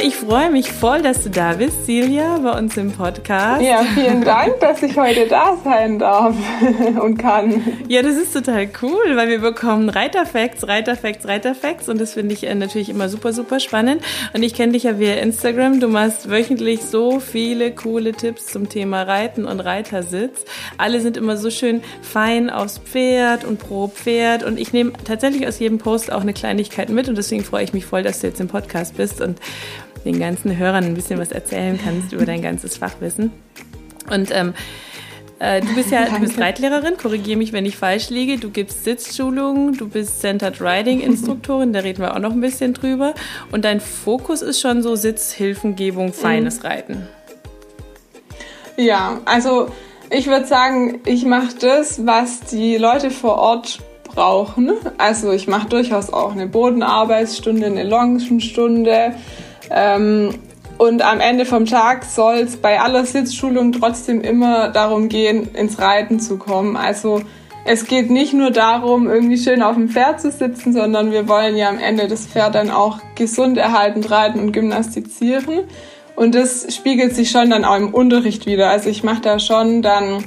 Ich freue mich voll, dass du da bist, Silja, bei uns im Podcast. Ja, vielen Dank, dass ich heute da sein darf und kann. Ja, das ist total cool, weil wir bekommen Reiterfacts, Reiterfacts, Reiterfacts und das finde ich äh, natürlich immer super, super spannend. Und ich kenne dich ja via Instagram. Du machst wöchentlich so viele coole Tipps zum Thema Reiten und Reitersitz. Alle sind immer so schön fein aufs Pferd und pro Pferd und ich nehme tatsächlich aus jedem Post auch eine Kleinigkeit mit und deswegen freue ich mich voll, dass du jetzt im Podcast bist und den ganzen Hörern ein bisschen was erzählen kannst über dein ganzes Fachwissen. Und ähm, äh, du bist ja du bist Reitlehrerin, korrigiere mich, wenn ich falsch liege. Du gibst Sitzschulungen, du bist Centered Riding Instruktorin, da reden wir auch noch ein bisschen drüber. Und dein Fokus ist schon so Sitzhilfengebung, feines mhm. Reiten. Ja, also ich würde sagen, ich mache das, was die Leute vor Ort brauchen. Also ich mache durchaus auch eine Bodenarbeitsstunde, eine Longenstunde. Ähm, und am Ende vom Tag soll es bei aller Sitzschulung trotzdem immer darum gehen, ins Reiten zu kommen. Also es geht nicht nur darum, irgendwie schön auf dem Pferd zu sitzen, sondern wir wollen ja am Ende das Pferd dann auch gesund erhaltend reiten und gymnastizieren. Und das spiegelt sich schon dann auch im Unterricht wieder. Also ich mache da schon dann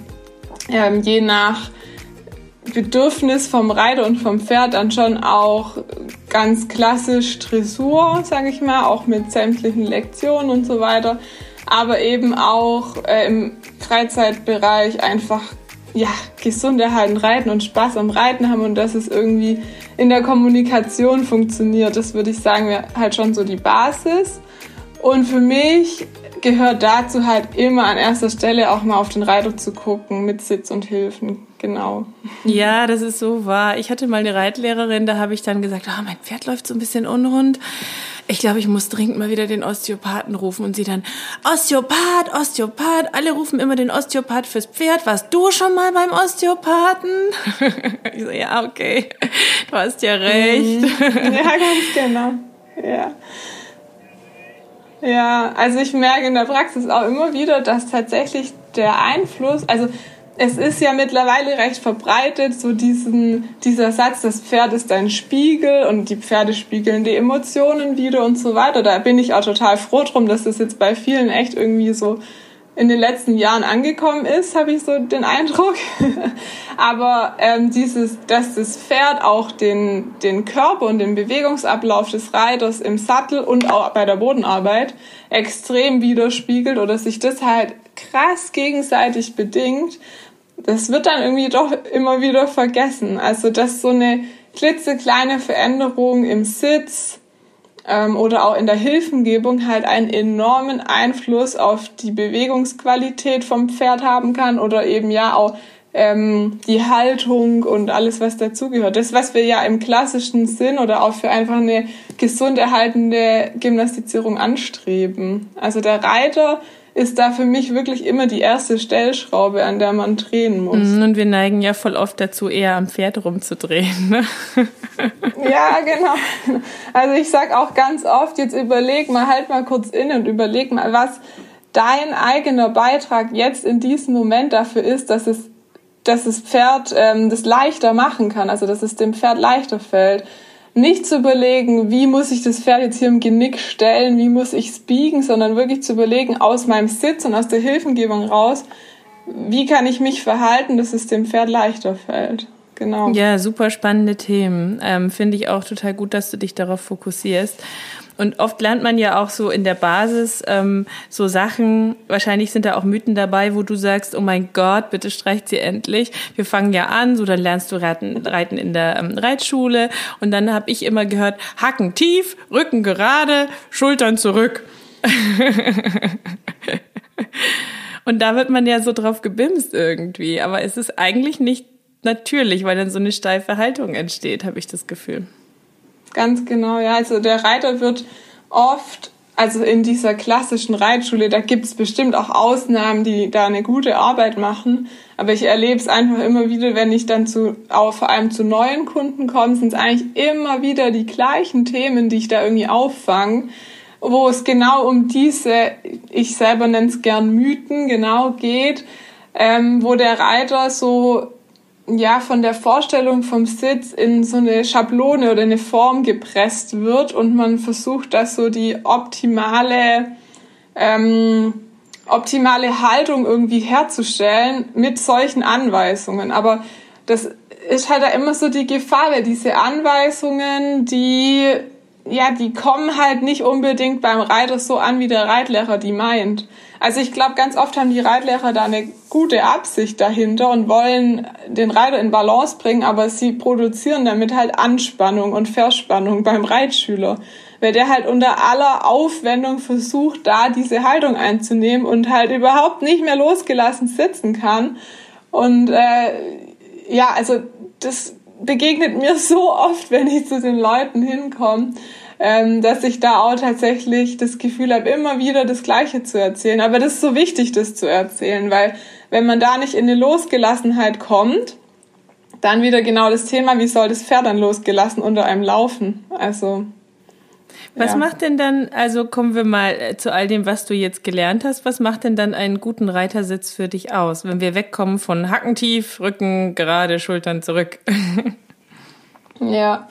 ähm, je nach Bedürfnis vom Reiter und vom Pferd dann schon auch ganz klassisch Dressur, sage ich mal, auch mit sämtlichen Lektionen und so weiter, aber eben auch äh, im Freizeitbereich einfach ja, gesund erhalten reiten und Spaß am Reiten haben und dass es irgendwie in der Kommunikation funktioniert, das würde ich sagen, wäre halt schon so die Basis. Und für mich gehört dazu halt immer an erster Stelle auch mal auf den Reiter zu gucken mit Sitz und Hilfen. Genau. Ja, das ist so wahr. Ich hatte mal eine Reitlehrerin, da habe ich dann gesagt, oh, mein Pferd läuft so ein bisschen unrund. Ich glaube, ich muss dringend mal wieder den Osteopathen rufen und sie dann, Osteopath, Osteopath, alle rufen immer den Osteopath fürs Pferd. Warst du schon mal beim Osteopathen? ich so, ja, okay, du hast ja recht. Mhm. Ja, ganz genau. Ja. Ja, also ich merke in der Praxis auch immer wieder, dass tatsächlich der Einfluss, also es ist ja mittlerweile recht verbreitet, so diesen, dieser Satz, das Pferd ist ein Spiegel und die Pferde spiegeln die Emotionen wieder und so weiter. Da bin ich auch total froh drum, dass das jetzt bei vielen echt irgendwie so in den letzten Jahren angekommen ist, habe ich so den Eindruck. Aber ähm, dieses, dass das Pferd auch den, den Körper und den Bewegungsablauf des Reiters im Sattel und auch bei der Bodenarbeit extrem widerspiegelt oder sich das halt krass gegenseitig bedingt, das wird dann irgendwie doch immer wieder vergessen. Also dass so eine klitzekleine Veränderung im Sitz, ähm, oder auch in der Hilfengebung halt einen enormen Einfluss auf die Bewegungsqualität vom Pferd haben kann oder eben ja auch ähm, die Haltung und alles, was dazugehört. Das, was wir ja im klassischen Sinn oder auch für einfach eine gesund erhaltende Gymnastizierung anstreben. Also der Reiter ist da für mich wirklich immer die erste Stellschraube, an der man drehen muss. Mhm, und wir neigen ja voll oft dazu, eher am Pferd rumzudrehen. Ne? Ja, genau. Also ich sag auch ganz oft, jetzt überleg mal, halt mal kurz inne und überleg mal, was dein eigener Beitrag jetzt in diesem Moment dafür ist, dass es, dass das Pferd ähm, das leichter machen kann, also dass es dem Pferd leichter fällt nicht zu überlegen, wie muss ich das Pferd jetzt hier im Genick stellen, wie muss ich es biegen, sondern wirklich zu überlegen, aus meinem Sitz und aus der Hilfengebung raus, wie kann ich mich verhalten, dass es dem Pferd leichter fällt. Genau. Ja, super spannende Themen. Ähm, Finde ich auch total gut, dass du dich darauf fokussierst. Und oft lernt man ja auch so in der Basis ähm, so Sachen, wahrscheinlich sind da auch Mythen dabei, wo du sagst, oh mein Gott, bitte streicht sie endlich. Wir fangen ja an, so dann lernst du Reiten, Reiten in der ähm, Reitschule und dann habe ich immer gehört, Hacken tief, Rücken gerade, Schultern zurück. und da wird man ja so drauf gebimst irgendwie, aber es ist eigentlich nicht natürlich, weil dann so eine steife Haltung entsteht, habe ich das Gefühl. Ganz genau, ja. Also der Reiter wird oft, also in dieser klassischen Reitschule, da gibt es bestimmt auch Ausnahmen, die da eine gute Arbeit machen. Aber ich erlebe es einfach immer wieder, wenn ich dann zu, auch vor allem zu neuen Kunden komme, sind es eigentlich immer wieder die gleichen Themen, die ich da irgendwie auffange, wo es genau um diese, ich selber nenne es gern Mythen, genau geht, ähm, wo der Reiter so ja von der Vorstellung vom Sitz in so eine Schablone oder eine Form gepresst wird und man versucht, dass so die optimale ähm, optimale Haltung irgendwie herzustellen mit solchen Anweisungen. Aber das ist halt da immer so die Gefahr, weil diese Anweisungen, die ja, die kommen halt nicht unbedingt beim Reiter so an, wie der Reitlehrer die meint. Also ich glaube, ganz oft haben die Reitlehrer da eine gute Absicht dahinter und wollen den Reiter in Balance bringen, aber sie produzieren damit halt Anspannung und Verspannung beim Reitschüler. Weil der halt unter aller Aufwendung versucht, da diese Haltung einzunehmen und halt überhaupt nicht mehr losgelassen sitzen kann. Und äh, ja, also das begegnet mir so oft, wenn ich zu den Leuten hinkomme ähm, dass ich da auch tatsächlich das Gefühl habe, immer wieder das Gleiche zu erzählen. Aber das ist so wichtig, das zu erzählen, weil wenn man da nicht in eine Losgelassenheit kommt, dann wieder genau das Thema, wie soll das Pferd dann losgelassen unter einem laufen? Also. Was ja. macht denn dann, also kommen wir mal äh, zu all dem, was du jetzt gelernt hast, was macht denn dann einen guten Reitersitz für dich aus, wenn wir wegkommen von Hacken tief, Rücken gerade, Schultern zurück? ja,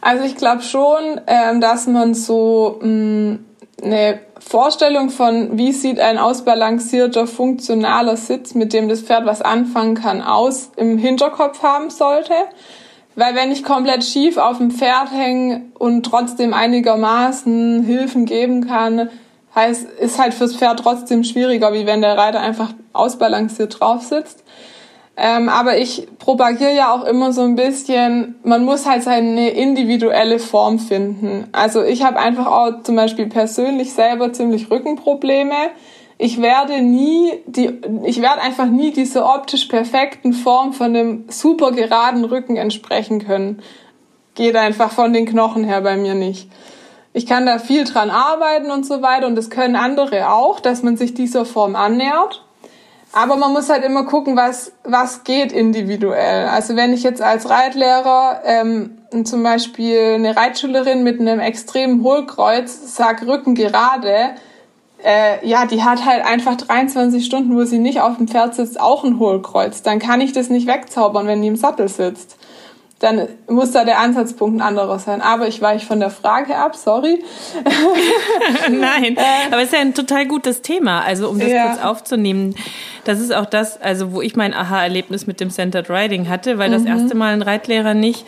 also ich glaube schon, ähm, dass man so mh, mm, eine Vorstellung von, wie sieht ein ausbalancierter, funktionaler Sitz, mit dem das Pferd was anfangen kann, aus, im Hinterkopf haben sollte. Weil wenn ich komplett schief auf dem Pferd hänge und trotzdem einigermaßen Hilfen geben kann, heißt, ist halt fürs Pferd trotzdem schwieriger, wie wenn der Reiter einfach ausbalanciert drauf sitzt. Ähm, aber ich propagiere ja auch immer so ein bisschen, man muss halt seine individuelle Form finden. Also ich habe einfach auch zum Beispiel persönlich selber ziemlich Rückenprobleme. Ich werde nie die, ich werde einfach nie dieser optisch perfekten Form von einem super geraden Rücken entsprechen können. Geht einfach von den Knochen her bei mir nicht. Ich kann da viel dran arbeiten und so weiter und das können andere auch, dass man sich dieser Form annähert. Aber man muss halt immer gucken, was, was geht individuell. Also wenn ich jetzt als Reitlehrer ähm, zum Beispiel eine Reitschülerin mit einem extremen Hohlkreuz sag Rücken gerade, äh, ja, die hat halt einfach 23 Stunden, wo sie nicht auf dem Pferd sitzt, auch ein Hohlkreuz. Dann kann ich das nicht wegzaubern, wenn die im Sattel sitzt dann muss da der Ansatzpunkt ein anderer sein. Aber ich weiche von der Frage ab, sorry. Nein, äh. aber es ist ja ein total gutes Thema. Also um das ja. kurz aufzunehmen, das ist auch das, also wo ich mein Aha-Erlebnis mit dem Centered Riding hatte, weil mhm. das erste Mal ein Reitlehrer nicht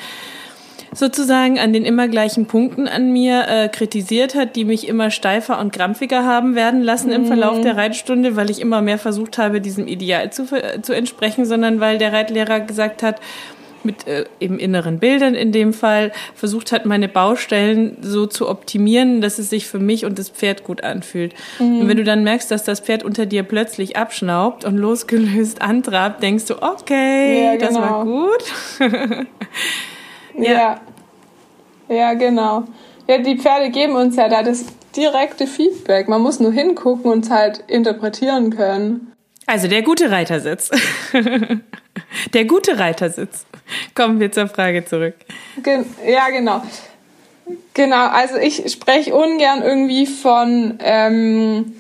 sozusagen an den immer gleichen Punkten an mir äh, kritisiert hat, die mich immer steifer und krampfiger haben werden lassen mhm. im Verlauf mhm. der Reitstunde, weil ich immer mehr versucht habe, diesem Ideal zu, zu entsprechen, sondern weil der Reitlehrer gesagt hat, mit äh, eben inneren Bildern in dem Fall versucht hat, meine Baustellen so zu optimieren, dass es sich für mich und das Pferd gut anfühlt. Mhm. Und wenn du dann merkst, dass das Pferd unter dir plötzlich abschnaubt und losgelöst antrabt, denkst du, okay, ja, genau. das war genau. gut. ja. ja. Ja, genau. Ja, die Pferde geben uns ja da das direkte Feedback. Man muss nur hingucken und es halt interpretieren können. Also der gute Reitersitz. der gute Reitersitz. Kommen wir zur Frage zurück. Gen ja, genau. Genau, also ich spreche ungern irgendwie von ähm,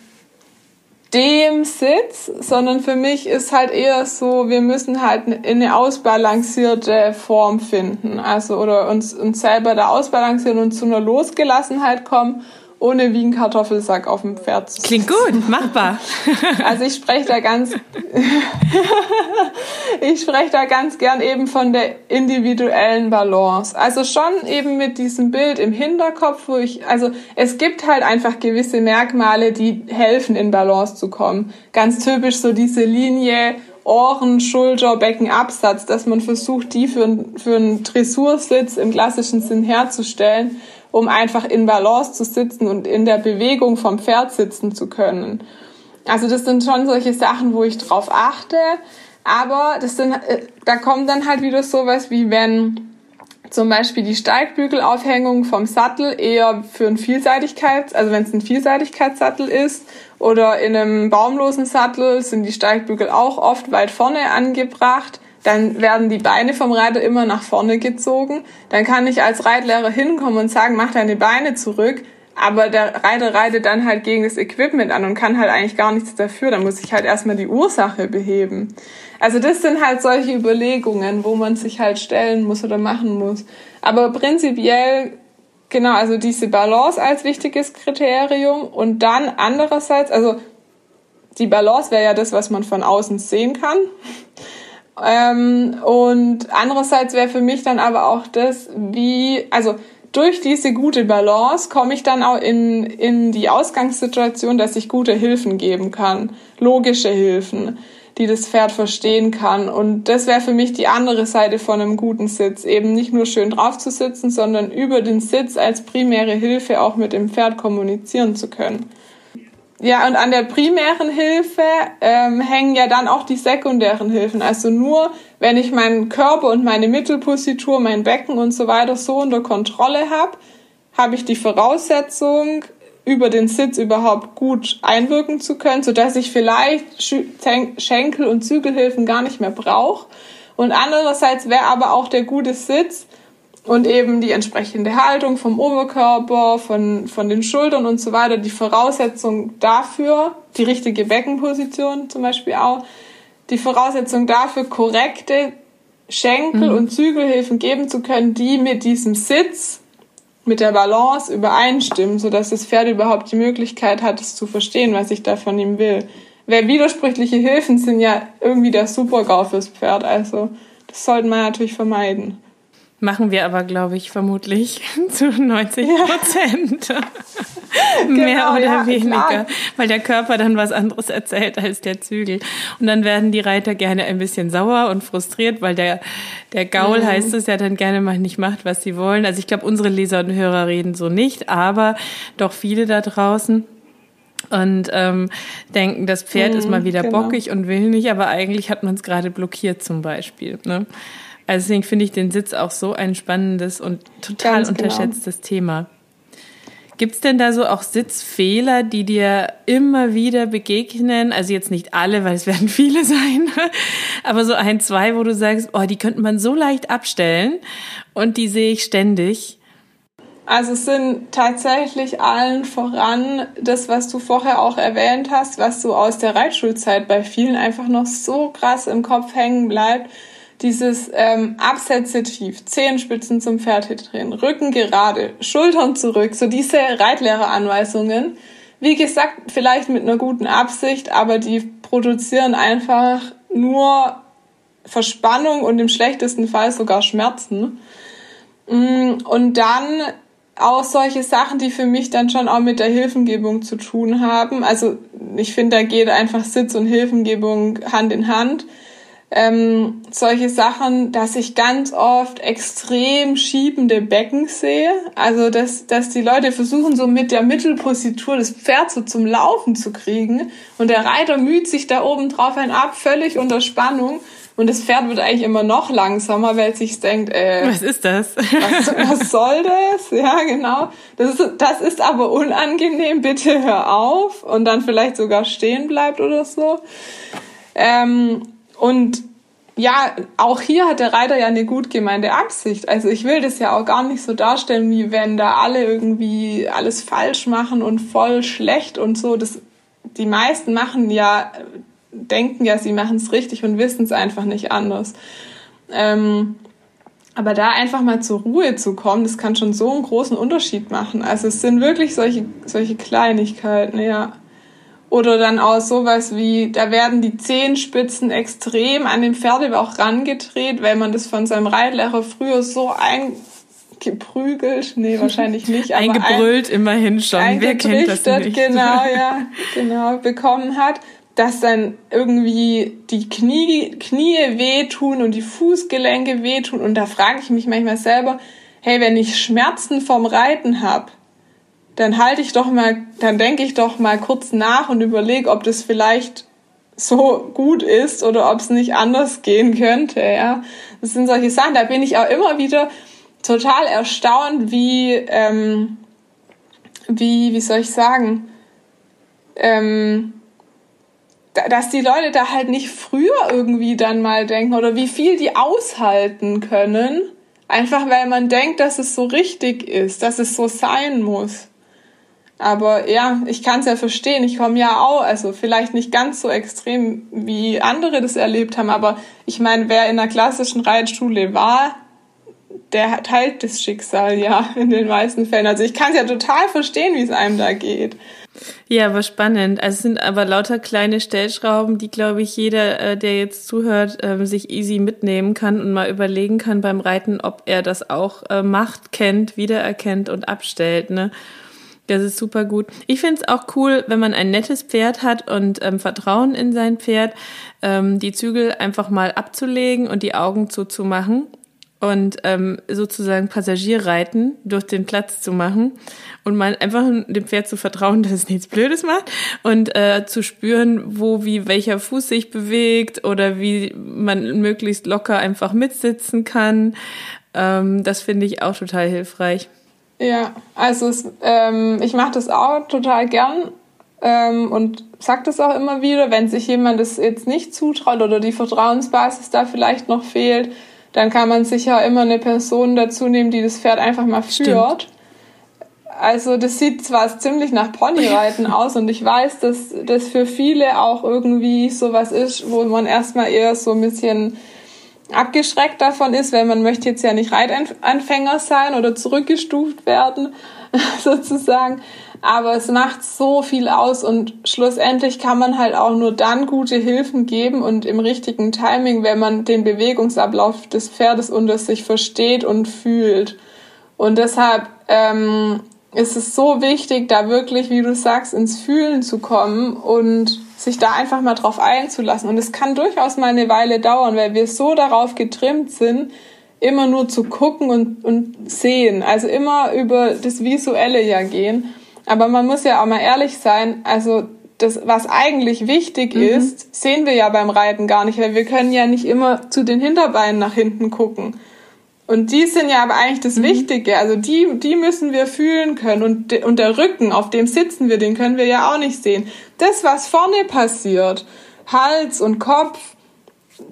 dem Sitz, sondern für mich ist halt eher so, wir müssen halt in eine ausbalancierte Form finden. Also oder uns, uns selber da ausbalancieren und zu einer Losgelassenheit kommen ohne wie ein Kartoffelsack auf dem Pferd zu Klingt gut, machbar. Also ich spreche da ganz, ich spreche da ganz gern eben von der individuellen Balance. Also schon eben mit diesem Bild im Hinterkopf, wo ich, also es gibt halt einfach gewisse Merkmale, die helfen in Balance zu kommen. Ganz typisch so diese Linie Ohren, Schulter, Becken, Absatz, dass man versucht, die für, für einen Dressursitz im klassischen Sinn herzustellen um einfach in Balance zu sitzen und in der Bewegung vom Pferd sitzen zu können. Also das sind schon solche Sachen, wo ich drauf achte. Aber das sind, äh, da kommt dann halt wieder sowas wie wenn zum Beispiel die Steigbügelaufhängung vom Sattel eher für ein Vielseitigkeit, also wenn es ein Vielseitigkeitssattel ist oder in einem baumlosen Sattel sind die Steigbügel auch oft weit vorne angebracht dann werden die Beine vom Reiter immer nach vorne gezogen. Dann kann ich als Reitlehrer hinkommen und sagen, mach deine Beine zurück. Aber der Reiter reitet dann halt gegen das Equipment an und kann halt eigentlich gar nichts dafür. Dann muss ich halt erstmal die Ursache beheben. Also das sind halt solche Überlegungen, wo man sich halt stellen muss oder machen muss. Aber prinzipiell, genau, also diese Balance als wichtiges Kriterium und dann andererseits, also die Balance wäre ja das, was man von außen sehen kann. Ähm, und andererseits wäre für mich dann aber auch das, wie, also durch diese gute Balance komme ich dann auch in, in die Ausgangssituation, dass ich gute Hilfen geben kann, logische Hilfen, die das Pferd verstehen kann. Und das wäre für mich die andere Seite von einem guten Sitz, eben nicht nur schön drauf zu sitzen, sondern über den Sitz als primäre Hilfe auch mit dem Pferd kommunizieren zu können. Ja, und an der primären Hilfe ähm, hängen ja dann auch die sekundären Hilfen. Also nur, wenn ich meinen Körper und meine Mittelpositur, mein Becken und so weiter so unter Kontrolle habe, habe ich die Voraussetzung, über den Sitz überhaupt gut einwirken zu können, sodass ich vielleicht Schenkel- und Zügelhilfen gar nicht mehr brauche. Und andererseits wäre aber auch der gute Sitz und eben die entsprechende Haltung vom Oberkörper, von, von den Schultern und so weiter, die Voraussetzung dafür, die richtige Beckenposition zum Beispiel auch, die Voraussetzung dafür, korrekte Schenkel- mhm. und Zügelhilfen geben zu können, die mit diesem Sitz, mit der Balance übereinstimmen, sodass das Pferd überhaupt die Möglichkeit hat, es zu verstehen, was ich da von ihm will. Weil widersprüchliche Hilfen sind ja irgendwie der Super-GAU fürs Pferd, also das sollten wir natürlich vermeiden. Machen wir aber, glaube ich, vermutlich zu 90 Prozent. Ja. Mehr genau, oder ja, weniger. Klar. Weil der Körper dann was anderes erzählt als der Zügel. Und dann werden die Reiter gerne ein bisschen sauer und frustriert, weil der, der Gaul mhm. heißt es ja dann gerne mal nicht macht, was sie wollen. Also ich glaube, unsere Leser und Hörer reden so nicht, aber doch viele da draußen und ähm, denken, das Pferd mhm, ist mal wieder genau. bockig und will nicht, aber eigentlich hat man es gerade blockiert zum Beispiel. Ne? Also deswegen finde ich den Sitz auch so ein spannendes und total Ganz genau. unterschätztes genau. Thema. Gibt es denn da so auch Sitzfehler, die dir immer wieder begegnen? Also jetzt nicht alle, weil es werden viele sein, aber so ein, zwei, wo du sagst, oh, die könnte man so leicht abstellen und die sehe ich ständig. Also es sind tatsächlich allen voran das, was du vorher auch erwähnt hast, was so aus der Reitschulzeit bei vielen einfach noch so krass im Kopf hängen bleibt dieses ähm, Absätze tief, Zehenspitzen zum Pferd drehen, Rücken gerade, Schultern zurück, so diese Reitlehreranweisungen. Wie gesagt, vielleicht mit einer guten Absicht, aber die produzieren einfach nur Verspannung und im schlechtesten Fall sogar Schmerzen. Mm, und dann auch solche Sachen, die für mich dann schon auch mit der Hilfengebung zu tun haben. Also ich finde, da geht einfach Sitz und Hilfengebung Hand in Hand ähm, solche Sachen, dass ich ganz oft extrem schiebende Becken sehe. Also, dass, dass die Leute versuchen, so mit der Mittelpositur das Pferd so zum Laufen zu kriegen. Und der Reiter müht sich da oben drauf ein ab, völlig unter Spannung. Und das Pferd wird eigentlich immer noch langsamer, weil es sich denkt, äh, was ist das? Was, was soll das? Ja, genau. Das ist, das ist aber unangenehm, bitte hör auf. Und dann vielleicht sogar stehen bleibt oder so. Ähm, und ja, auch hier hat der Reiter ja eine gut gemeinte Absicht. Also ich will das ja auch gar nicht so darstellen, wie wenn da alle irgendwie alles falsch machen und voll schlecht und so. Das, die meisten machen ja, denken ja, sie machen es richtig und wissen es einfach nicht anders. Ähm, Aber da einfach mal zur Ruhe zu kommen, das kann schon so einen großen Unterschied machen. Also es sind wirklich solche, solche Kleinigkeiten, ja. Oder dann auch sowas wie, da werden die Zehenspitzen extrem an den Pferdebauch rangedreht, weil man das von seinem Reitlehrer früher so eingeprügelt, nee, wahrscheinlich nicht, aber eingebrüllt ein, immerhin schon. Wer kennt das nicht? Genau, ja, genau, bekommen hat dass dann irgendwie die Knie, Knie wehtun und die Fußgelenke wehtun. Und da frage ich mich manchmal selber, hey, wenn ich Schmerzen vom Reiten habe, dann halte ich doch mal, dann denke ich doch mal kurz nach und überlege, ob das vielleicht so gut ist oder ob es nicht anders gehen könnte. Ja, das sind solche Sachen. Da bin ich auch immer wieder total erstaunt, wie ähm, wie wie soll ich sagen, ähm, dass die Leute da halt nicht früher irgendwie dann mal denken oder wie viel die aushalten können, einfach weil man denkt, dass es so richtig ist, dass es so sein muss. Aber ja, ich kann es ja verstehen. Ich komme ja auch, also vielleicht nicht ganz so extrem, wie andere das erlebt haben, aber ich meine, wer in einer klassischen Reitschule war, der teilt das Schicksal ja in den meisten Fällen. Also ich kann es ja total verstehen, wie es einem da geht. Ja, aber spannend. Also es sind aber lauter kleine Stellschrauben, die, glaube ich, jeder, äh, der jetzt zuhört, ähm, sich easy mitnehmen kann und mal überlegen kann beim Reiten, ob er das auch äh, macht, kennt, wiedererkennt und abstellt. Ne? Das ist super gut. Ich finde es auch cool, wenn man ein nettes Pferd hat und ähm, Vertrauen in sein Pferd, ähm, die Zügel einfach mal abzulegen und die Augen zuzumachen und ähm, sozusagen Passagierreiten durch den Platz zu machen und mal einfach dem Pferd zu vertrauen, dass es nichts Blödes macht und äh, zu spüren, wo wie welcher Fuß sich bewegt oder wie man möglichst locker einfach mitsitzen kann. Ähm, das finde ich auch total hilfreich. Ja, also es, ähm, ich mache das auch total gern ähm, und sage das auch immer wieder, wenn sich jemand das jetzt nicht zutraut oder die Vertrauensbasis da vielleicht noch fehlt, dann kann man sicher immer eine Person dazu nehmen, die das Pferd einfach mal führt. Stimmt. Also das sieht zwar ziemlich nach Ponyreiten aus und ich weiß, dass das für viele auch irgendwie sowas ist, wo man erstmal eher so ein bisschen abgeschreckt davon ist, weil man möchte jetzt ja nicht Reitanfänger sein oder zurückgestuft werden, sozusagen. Aber es macht so viel aus und schlussendlich kann man halt auch nur dann gute Hilfen geben und im richtigen Timing, wenn man den Bewegungsablauf des Pferdes unter sich versteht und fühlt. Und deshalb ähm, ist es so wichtig, da wirklich, wie du sagst, ins Fühlen zu kommen und sich da einfach mal drauf einzulassen. Und es kann durchaus mal eine Weile dauern, weil wir so darauf getrimmt sind, immer nur zu gucken und, und sehen. Also immer über das Visuelle ja gehen. Aber man muss ja auch mal ehrlich sein, also das, was eigentlich wichtig mhm. ist, sehen wir ja beim Reiten gar nicht, weil wir können ja nicht immer zu den Hinterbeinen nach hinten gucken. Und die sind ja aber eigentlich das mhm. Wichtige. Also die, die müssen wir fühlen können. Und, und der Rücken, auf dem sitzen wir, den können wir ja auch nicht sehen. Das, was vorne passiert, Hals und Kopf,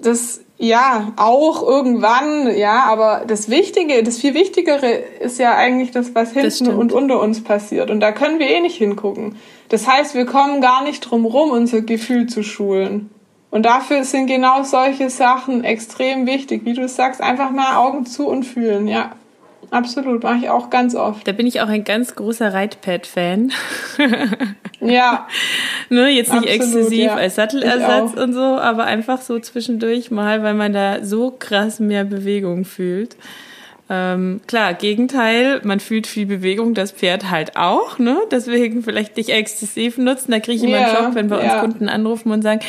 das ja, auch irgendwann, ja, aber das Wichtige, das viel Wichtigere ist ja eigentlich das, was hinten das und unter uns passiert. Und da können wir eh nicht hingucken. Das heißt, wir kommen gar nicht drum rum, unser Gefühl zu schulen. Und dafür sind genau solche Sachen extrem wichtig. Wie du sagst, einfach mal Augen zu und fühlen, ja. Absolut, mache ich auch ganz oft. Da bin ich auch ein ganz großer Reitpad-Fan. ja. ne, jetzt nicht Absolut, exzessiv ja. als Sattelersatz und so, aber einfach so zwischendurch mal, weil man da so krass mehr Bewegung fühlt. Ähm, klar, Gegenteil, man fühlt viel Bewegung, das Pferd halt auch, ne? Deswegen vielleicht nicht exzessiv nutzen. Da kriege ich immer yeah, einen Schock, wenn bei yeah. uns Kunden anrufen und sagen,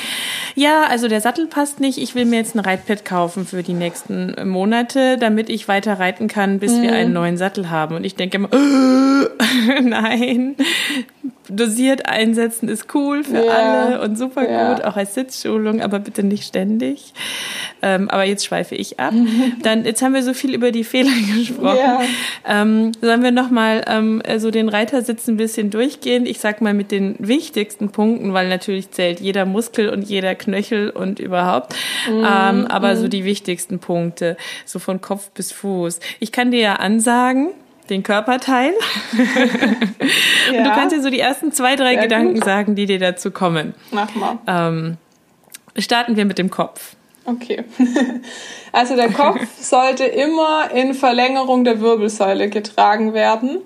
ja, also der Sattel passt nicht, ich will mir jetzt ein Reitpad kaufen für die nächsten Monate, damit ich weiter reiten kann, bis mhm. wir einen neuen Sattel haben. Und ich denke immer, nein, dosiert einsetzen ist cool für ja, alle und super gut, auch als Sitzschulung, aber bitte nicht ständig. Ähm, aber jetzt schweife ich ab. Dann, jetzt haben wir so viel über die Fehler gesprochen. Ja. Ähm, sollen wir nochmal ähm, so den Reitersitz ein bisschen durchgehen? Ich sag mal mit den wichtigsten Punkten, weil natürlich zählt jeder Muskel und jeder Knöchel und überhaupt. Mhm. Ähm, aber so mhm. die wichtigsten Punkte, so von Kopf bis Fuß. Ich kann dir ja ansagen, den Körperteil. ja. Und du kannst dir so die ersten zwei, drei Sehr Gedanken gut. sagen, die dir dazu kommen. Mach mal. Ähm, starten wir mit dem Kopf. Okay. Also der Kopf sollte immer in Verlängerung der Wirbelsäule getragen werden.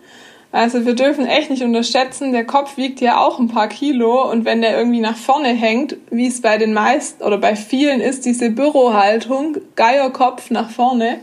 Also wir dürfen echt nicht unterschätzen, der Kopf wiegt ja auch ein paar Kilo und wenn der irgendwie nach vorne hängt, wie es bei den meisten oder bei vielen ist, diese Bürohaltung, Geierkopf nach vorne,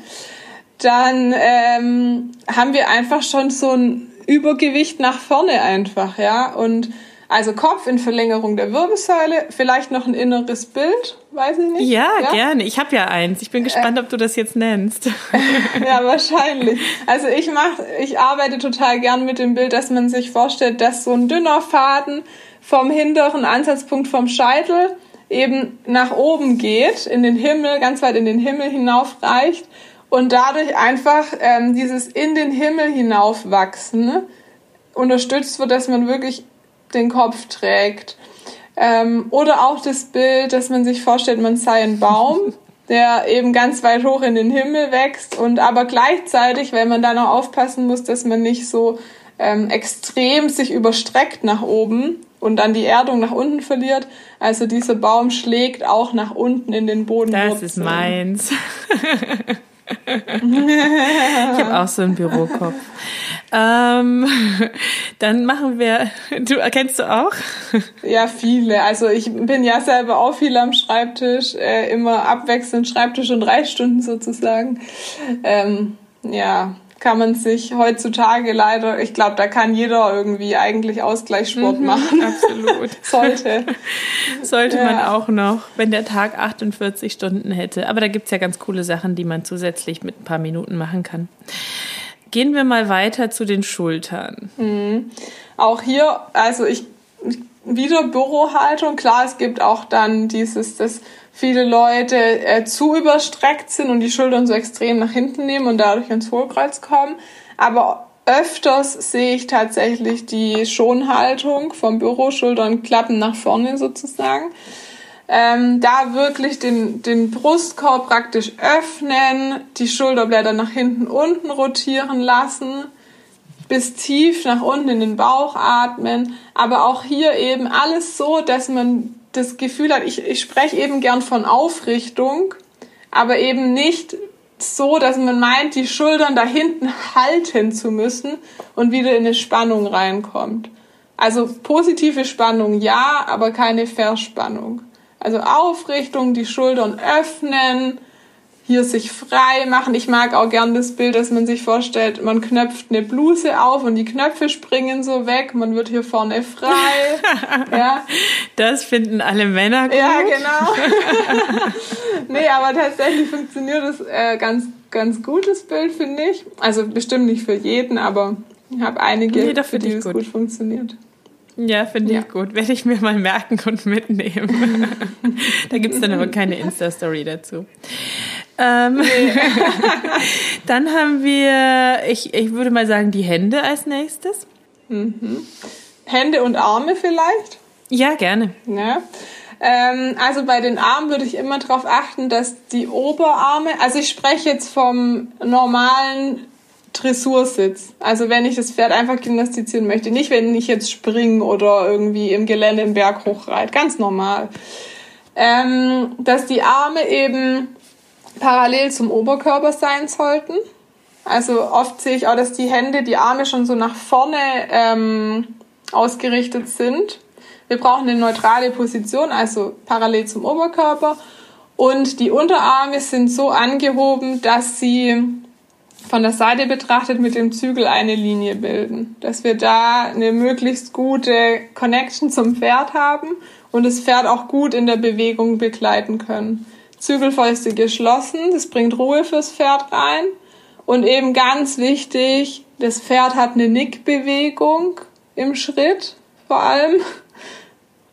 dann ähm, haben wir einfach schon so ein Übergewicht nach vorne einfach, ja. Und also Kopf in Verlängerung der Wirbelsäule, vielleicht noch ein inneres Bild, weiß ich nicht. Ja, ja? gerne. Ich habe ja eins. Ich bin gespannt, äh, ob du das jetzt nennst. ja, wahrscheinlich. Also ich mache, ich arbeite total gern mit dem Bild, dass man sich vorstellt, dass so ein dünner Faden vom hinteren Ansatzpunkt vom Scheitel eben nach oben geht, in den Himmel, ganz weit in den Himmel hinauf reicht und dadurch einfach ähm, dieses in den Himmel hinaufwachsen unterstützt wird, dass man wirklich den Kopf trägt. Ähm, oder auch das Bild, dass man sich vorstellt, man sei ein Baum, der eben ganz weit hoch in den Himmel wächst und aber gleichzeitig, weil man da noch aufpassen muss, dass man nicht so ähm, extrem sich überstreckt nach oben und dann die Erdung nach unten verliert. Also dieser Baum schlägt auch nach unten in den Boden. Das ist meins. ich habe auch so einen Bürokopf. Ähm, dann machen wir, du erkennst du auch? Ja, viele. Also ich bin ja selber auch viel am Schreibtisch, äh, immer abwechselnd Schreibtisch und Reitstunden sozusagen. Ähm, ja, kann man sich heutzutage leider, ich glaube, da kann jeder irgendwie eigentlich Ausgleichssport mhm, machen. Absolut. Sollte. Sollte ja. man auch noch, wenn der Tag 48 Stunden hätte. Aber da gibt's ja ganz coole Sachen, die man zusätzlich mit ein paar Minuten machen kann. Gehen wir mal weiter zu den Schultern. Mhm. Auch hier, also ich wieder Bürohaltung. Klar, es gibt auch dann dieses, das viele Leute äh, zu überstreckt sind und die Schultern so extrem nach hinten nehmen und dadurch ins Hohlkreuz kommen. Aber öfters sehe ich tatsächlich die Schonhaltung vom Büro, klappen nach vorne sozusagen. Ähm, da wirklich den, den Brustkorb praktisch öffnen, die Schulterblätter nach hinten unten rotieren lassen, bis tief nach unten in den Bauch atmen, aber auch hier eben alles so, dass man das Gefühl hat, ich, ich spreche eben gern von Aufrichtung, aber eben nicht so, dass man meint, die Schultern da hinten halten zu müssen und wieder in eine Spannung reinkommt. Also positive Spannung ja, aber keine Verspannung. Also Aufrichtung, die Schultern öffnen, hier sich frei machen. Ich mag auch gern das Bild, dass man sich vorstellt, man knöpft eine Bluse auf und die Knöpfe springen so weg. Man wird hier vorne frei. ja. Das finden alle Männer gut. Ja, genau. nee, aber tatsächlich funktioniert das äh, ganz, ganz gutes Bild, finde ich. Also bestimmt nicht für jeden, aber ich habe einige, nee, für die es gut. gut funktioniert. Ja, finde ja. ich gut. Werde ich mir mal merken und mitnehmen. da gibt es dann aber keine Insta-Story dazu. Ähm, nee. dann haben wir, ich, ich würde mal sagen, die Hände als nächstes. Mhm. Hände und Arme vielleicht? Ja, gerne. Ja. Ähm, also bei den Armen würde ich immer darauf achten, dass die Oberarme, also ich spreche jetzt vom normalen Dressursitz. Also wenn ich das Pferd einfach gymnastizieren möchte. Nicht, wenn ich jetzt springe oder irgendwie im Gelände im Berg hochreite. Ganz normal. Ähm, dass die Arme eben parallel zum Oberkörper sein sollten. Also oft sehe ich auch, dass die Hände, die Arme schon so nach vorne ähm, ausgerichtet sind. Wir brauchen eine neutrale Position, also parallel zum Oberkörper. Und die Unterarme sind so angehoben, dass sie von der Seite betrachtet mit dem Zügel eine Linie bilden. Dass wir da eine möglichst gute Connection zum Pferd haben und das Pferd auch gut in der Bewegung begleiten können. Zügelfäuste geschlossen, das bringt Ruhe fürs Pferd rein. Und eben ganz wichtig, das Pferd hat eine Nickbewegung im Schritt vor allem.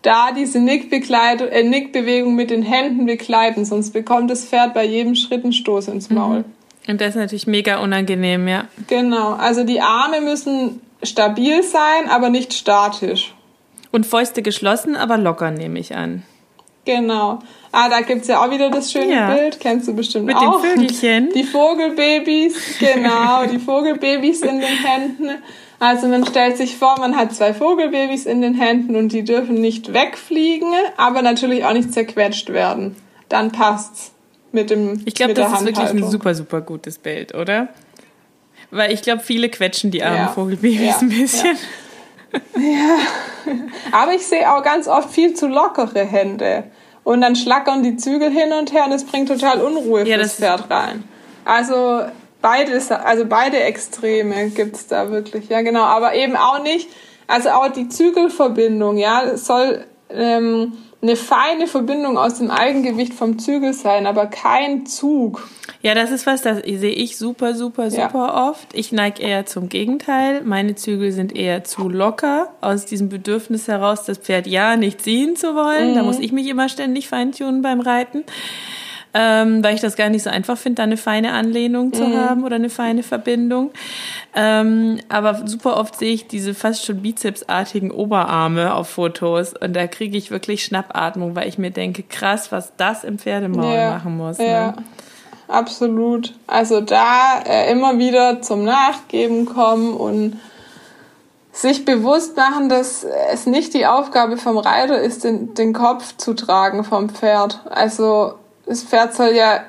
Da diese Nickbegleitung, äh, Nickbewegung mit den Händen begleiten, sonst bekommt das Pferd bei jedem Schritt einen Stoß ins Maul. Mhm. Und das ist natürlich mega unangenehm, ja. Genau, also die Arme müssen stabil sein, aber nicht statisch. Und Fäuste geschlossen, aber locker, nehme ich an. Genau. Ah, da gibt's ja auch wieder das schöne ja. Bild, kennst du bestimmt Mit auch. Mit den Vögelchen. Die Vogelbabys, genau, die Vogelbabys in den Händen. Also man stellt sich vor, man hat zwei Vogelbabys in den Händen und die dürfen nicht wegfliegen, aber natürlich auch nicht zerquetscht werden. Dann passt's. mit dem Ich glaube, das ist wirklich ein super, super gutes Bild, oder? Weil ich glaube, viele quetschen die armen Ja. Vogelbabys Ja. ein bisschen. Aber ich sehe auch ganz oft viel zu lockere Hände. Und dann schlackern die Zügel hin und her und es bringt total Unruhe Ja, fürs das- Pferd rein. Also beides, also beide Extreme gibt's da wirklich. Ja, genau. Aber eben auch nicht, also auch die Zügelverbindung, ja, es soll ähm, eine feine Verbindung aus dem Eigengewicht vom Zügel sein, aber kein Zug. Ja, das ist was, das sehe ich super, super, Ja. super oft. Ich neige eher zum Gegenteil. Meine Zügel sind eher zu locker, aus diesem Bedürfnis heraus, das Pferd ja nicht ziehen zu wollen. Mhm. Da muss ich mich immer ständig feintunen beim Reiten. Ähm, weil ich das gar nicht so einfach finde, da eine feine Anlehnung zu haben oder eine feine Verbindung. Ähm, aber super oft sehe ich diese fast schon bizepsartigen Oberarme auf Fotos und da kriege ich wirklich Schnappatmung, weil ich mir denke, krass, was das im Pferdemaul machen muss. Ja, Ne? absolut. Also da äh, immer wieder zum Nachgeben kommen und sich bewusst machen, dass es nicht die Aufgabe vom Reiter ist, den, den Kopf zu tragen vom Pferd. Also das Pferd soll ja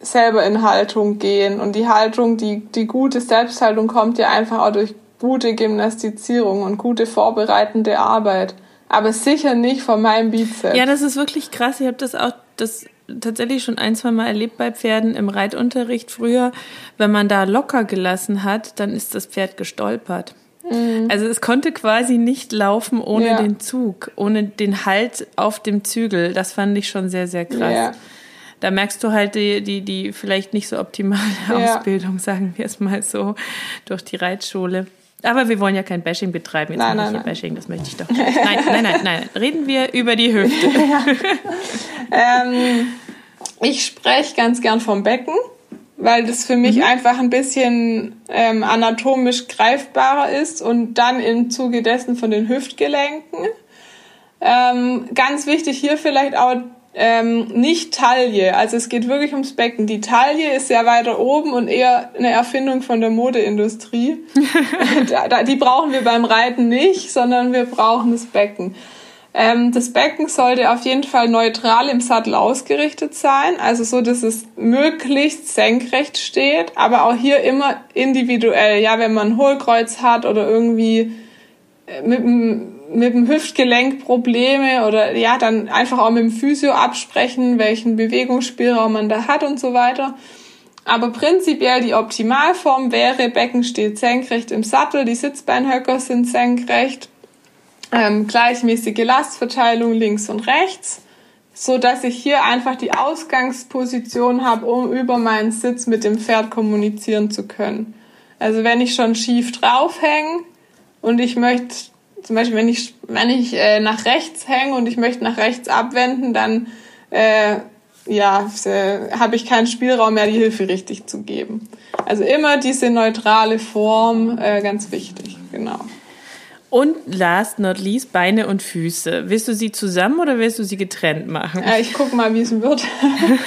selber in Haltung gehen und die Haltung, die, die gute Selbsthaltung kommt ja einfach auch durch gute Gymnastizierung und gute vorbereitende Arbeit. Aber sicher nicht von meinem Bizeps. Ja, das ist wirklich krass. Ich habe das auch das tatsächlich schon ein, zwei Mal erlebt bei Pferden im Reitunterricht früher. Wenn man da locker gelassen hat, dann ist das Pferd gestolpert. Also es konnte quasi nicht laufen ohne Mhm. Ja. den Zug, ohne den Halt auf dem Zügel. Das fand ich schon sehr, sehr krass. Ja. Da merkst du halt die, die, die vielleicht nicht so optimale Ja. Ausbildung, sagen wir es mal so, durch die Reitschule. Aber wir wollen ja kein Bashing betreiben. Jetzt Nein, nein, hier Bashing, das möchte ich doch nicht. Nein, nein, nein, nein. Reden wir über die Hüfte. Ähm, ich spreche ganz gern vom Becken, weil das für mich einfach ein bisschen ähm, anatomisch greifbarer ist und dann im Zuge dessen von den Hüftgelenken. Ähm, ganz wichtig hier vielleicht auch ähm, nicht Taille. Also es geht wirklich ums Becken. Die Taille ist ja weiter oben und eher eine Erfindung von der Modeindustrie. die brauchen wir beim Reiten nicht, sondern wir brauchen das Becken. Ähm, das Becken sollte auf jeden Fall neutral im Sattel ausgerichtet sein, also so, dass es möglichst senkrecht steht, aber auch hier immer individuell. Ja, wenn man ein Hohlkreuz hat oder irgendwie mit dem, mit dem Hüftgelenk Probleme oder ja, dann einfach auch mit dem Physio absprechen, welchen Bewegungsspielraum man da hat und so weiter. Aber prinzipiell die Optimalform wäre, Becken steht senkrecht im Sattel, die Sitzbeinhöcker sind senkrecht, ähm, gleichmäßige Lastverteilung links und rechts, so dass ich hier einfach die Ausgangsposition habe, um über meinen Sitz mit dem Pferd kommunizieren zu können. Also wenn ich schon schief draufhänge und ich möchte, zum Beispiel wenn ich, wenn ich äh, nach rechts hänge und ich möchte nach rechts abwenden, dann äh, ja, äh, habe ich keinen Spielraum mehr, die Hilfe richtig zu geben. Also immer diese neutrale Form, äh, ganz wichtig, genau. Und last not least Beine und Füße. Willst du sie zusammen oder willst du sie getrennt machen? Äh, ich guck mal, wie es wird.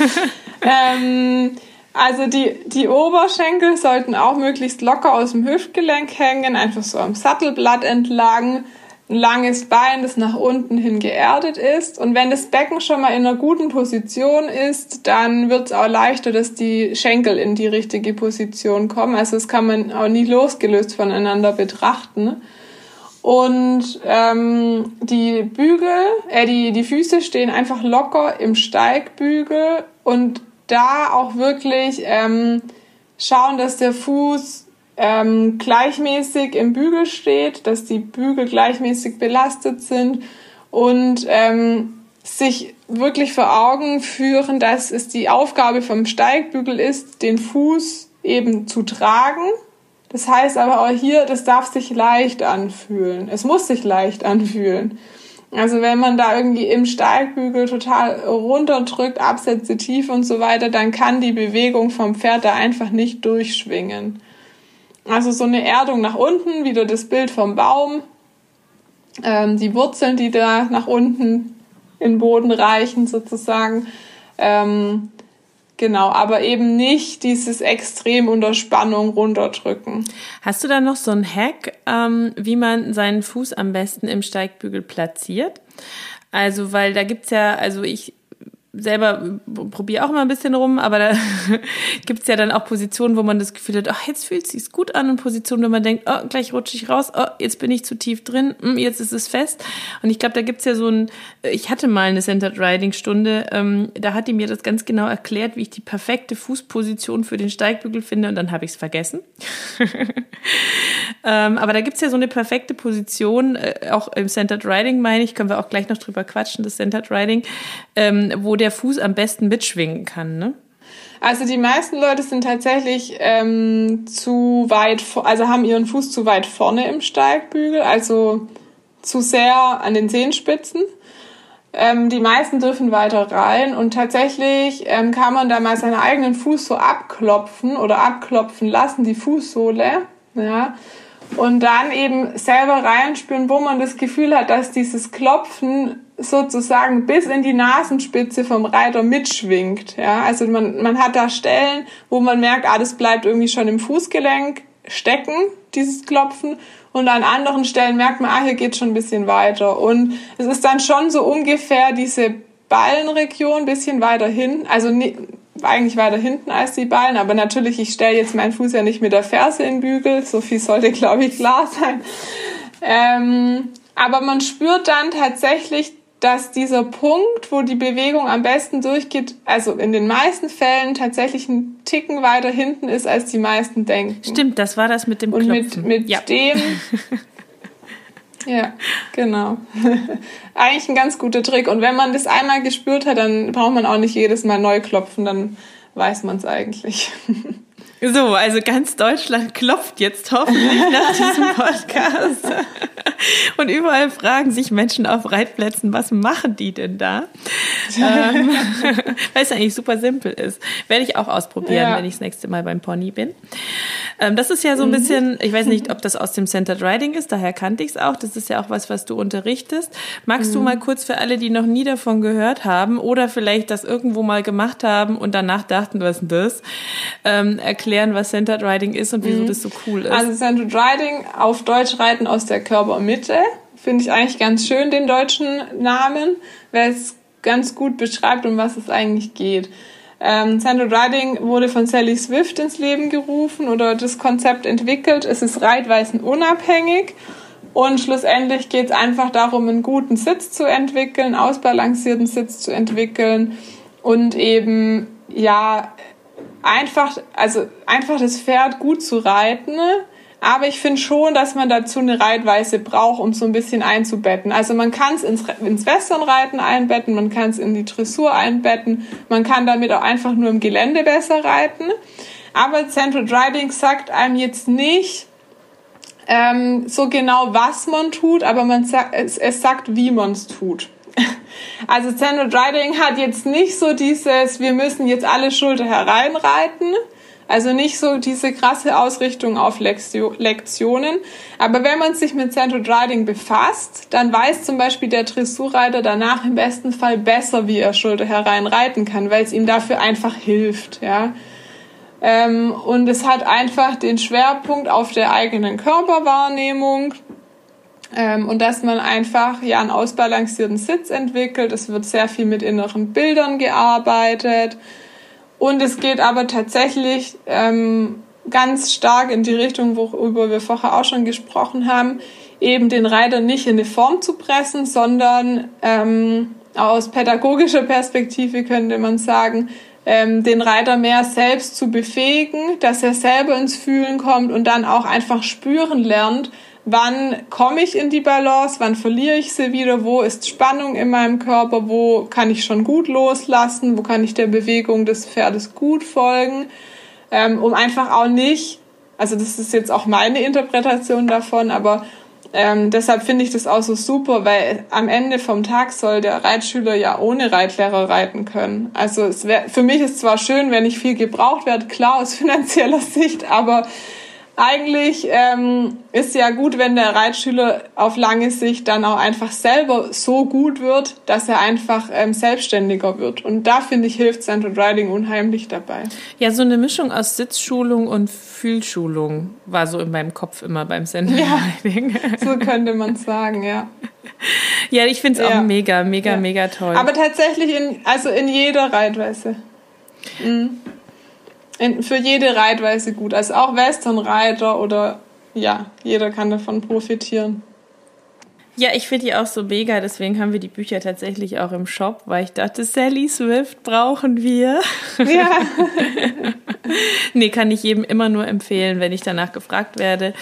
ähm, also die, die Oberschenkel sollten auch möglichst locker aus dem Hüftgelenk hängen, einfach so am Sattelblatt entlang. Ein langes Bein, das nach unten hin geerdet ist. Und wenn das Becken schon mal in einer guten Position ist, dann wird es auch leichter, dass die Schenkel in die richtige Position kommen. Also das kann man auch nie losgelöst voneinander betrachten. Und ähm, die Bügel, äh, die, die Füße stehen einfach locker im Steigbügel und da auch wirklich ähm, schauen, dass der Fuß ähm, gleichmäßig im Bügel steht, dass die Bügel gleichmäßig belastet sind und ähm, sich wirklich vor Augen führen, dass es die Aufgabe vom Steigbügel ist, den Fuß eben zu tragen. Das heißt aber auch hier, das darf sich leicht anfühlen. Es muss sich leicht anfühlen. Also wenn man da irgendwie im Steigbügel total runterdrückt, Absätze tief und so weiter, dann kann die Bewegung vom Pferd da einfach nicht durchschwingen. Also so eine Erdung nach unten, wieder das Bild vom Baum, ähm, die Wurzeln, die da nach unten in den Boden reichen sozusagen. Ähm, genau, aber eben nicht dieses extrem unter Spannung runterdrücken. Hast du da noch so einen Hack, ähm, wie man seinen Fuß am besten im Steigbügel platziert? Also, weil da gibt's ja, also ich selber probiere auch immer ein bisschen rum, aber da gibt's ja dann auch Positionen, wo man das Gefühl hat, ach, jetzt fühlt sich's gut an und Positionen, wo man denkt, oh, gleich rutsche ich raus, oh, jetzt bin ich zu tief drin, hm, jetzt ist es fest. Und ich glaube, da gibt's ja so ein, ich hatte mal eine Centered Riding Stunde, ähm, da hat die mir das ganz genau erklärt, wie ich die perfekte Fußposition für den Steigbügel finde und dann habe ich's vergessen. ähm, aber da gibt's ja so eine perfekte Position, äh, auch im Centered Riding meine ich, können wir auch gleich noch drüber quatschen, das Centered Riding, ähm, wo der Fuß am besten mitschwingen kann, ne? Also die meisten Leute sind tatsächlich ähm, zu weit, also haben ihren Fuß zu weit vorne im Steigbügel, also zu sehr an den Zehenspitzen. Ähm, die meisten dürfen weiter rein und tatsächlich ähm, kann man da mal seinen eigenen Fuß so abklopfen oder abklopfen lassen, die Fußsohle, ja, und dann eben selber reinspüren, wo man das Gefühl hat, dass dieses Klopfen sozusagen bis in die Nasenspitze vom Reiter mitschwingt. Ja, also man, man hat da Stellen, wo man merkt, ah, das bleibt irgendwie schon im Fußgelenk stecken, dieses Klopfen. Und an anderen Stellen merkt man, ah, hier geht schon ein bisschen weiter. Und es ist dann schon so ungefähr diese Ballenregion, bisschen weiter hin, also eigentlich weiter hinten als die Ballen, aber natürlich, ich stelle jetzt meinen Fuß ja nicht mit der Ferse in Bügel, so viel sollte, glaube ich, klar sein. Ähm, aber man spürt dann tatsächlich dass dieser Punkt, wo die Bewegung am besten durchgeht, also in den meisten Fällen tatsächlich ein Ticken weiter hinten ist, als die meisten denken. Stimmt, das war das mit dem Und Klopfen. mit, mit ja. dem. ja, genau. Eigentlich ein ganz guter Trick. Und wenn man das einmal gespürt hat, dann braucht man auch nicht jedes Mal neu klopfen, dann weiß man es eigentlich. So, also ganz Deutschland klopft jetzt hoffentlich nach diesem Podcast. Und überall fragen sich Menschen auf Reitplätzen, was machen die denn da? ähm, weil es eigentlich super simpel ist. Werde ich auch ausprobieren, ja. wenn ich das nächste Mal beim Pony bin. Ähm, das ist ja so ein mhm. bisschen, ich weiß nicht, ob das aus dem Centered Riding ist, daher kannte ich es auch. Das ist ja auch was, was du unterrichtest. Magst mhm. du mal kurz für alle, die noch nie davon gehört haben oder vielleicht das irgendwo mal gemacht haben und danach dachten, was ist denn das, ähm, erklären, was Centered Riding ist und wieso mhm. das so cool ist? Also Centered Riding auf Deutsch reiten aus der Körpermitte. Finde ich eigentlich ganz schön, den deutschen Namen, weil es ganz gut beschreibt, um was es eigentlich geht. Ähm, Centered Riding wurde von Sally Swift ins Leben gerufen oder das Konzept entwickelt. Es ist reitweisen unabhängig und schlussendlich geht es einfach darum, einen guten Sitz zu entwickeln, ausbalancierten Sitz zu entwickeln und eben ja einfach, also einfach das Pferd gut zu reiten aber ich finde schon, dass man dazu eine Reitweise braucht, um so ein bisschen einzubetten. Also man kann es ins, ins Westernreiten einbetten, man kann es in die Dressur einbetten, man kann damit auch einfach nur im Gelände besser reiten. Aber Central Riding sagt einem jetzt nicht ähm, so genau, was man tut, aber man es, es sagt, wie man es tut. Also Central Riding hat jetzt nicht so dieses, wir müssen jetzt alle Schulter hereinreiten, also nicht so diese krasse Ausrichtung auf Lektionen. Aber wenn man sich mit Central Riding befasst, dann weiß zum Beispiel der Dressurreiter danach im besten Fall besser, wie er Schulter herein reiten kann, weil es ihm dafür einfach hilft, ja. Ähm, und es hat einfach den Schwerpunkt auf der eigenen Körperwahrnehmung ähm, und dass man einfach ja einen ausbalancierten Sitz entwickelt. Es wird sehr viel mit inneren Bildern gearbeitet. Und es geht aber tatsächlich ähm, ganz stark in die Richtung, worüber wir vorher auch schon gesprochen haben, eben den Reiter nicht in eine Form zu pressen, sondern ähm, aus pädagogischer Perspektive könnte man sagen, ähm, den Reiter mehr selbst zu befähigen, dass er selber ins Fühlen kommt und dann auch einfach spüren lernt, wann komme ich in die Balance, wann verliere ich sie wieder, wo ist Spannung in meinem Körper, wo kann ich schon gut loslassen, wo kann ich der Bewegung des Pferdes gut folgen, ähm, um einfach auch nicht, also das ist jetzt auch meine Interpretation davon, aber ähm, deshalb finde ich das auch so super, weil am Ende vom Tag soll der Reitschüler ja ohne Reitlehrer reiten können. Also es wär, für mich ist zwar schön, wenn ich viel gebraucht werde, klar aus finanzieller Sicht, aber eigentlich ähm, ist ja gut, wenn der Reitschüler auf lange Sicht dann auch einfach selber so gut wird, dass er einfach ähm, selbstständiger wird. Und da finde ich hilft Central Riding unheimlich dabei. Ja, so eine Mischung aus Sitzschulung und Fühlschulung war so in meinem Kopf immer beim Central ja, Riding. so könnte man sagen, ja. Ja, ich finde es ja. auch mega, mega, ja. mega toll. Aber tatsächlich in, also in jeder Reitweise. Mhm. Für jede Reitweise gut. Also auch Westernreiter oder ja, jeder kann davon profitieren. Ja, ich finde die auch so mega, deswegen haben wir die Bücher tatsächlich auch im Shop, weil ich dachte, Sally Swift brauchen wir. Ja. nee, kann ich jedem immer nur empfehlen, wenn ich danach gefragt werde.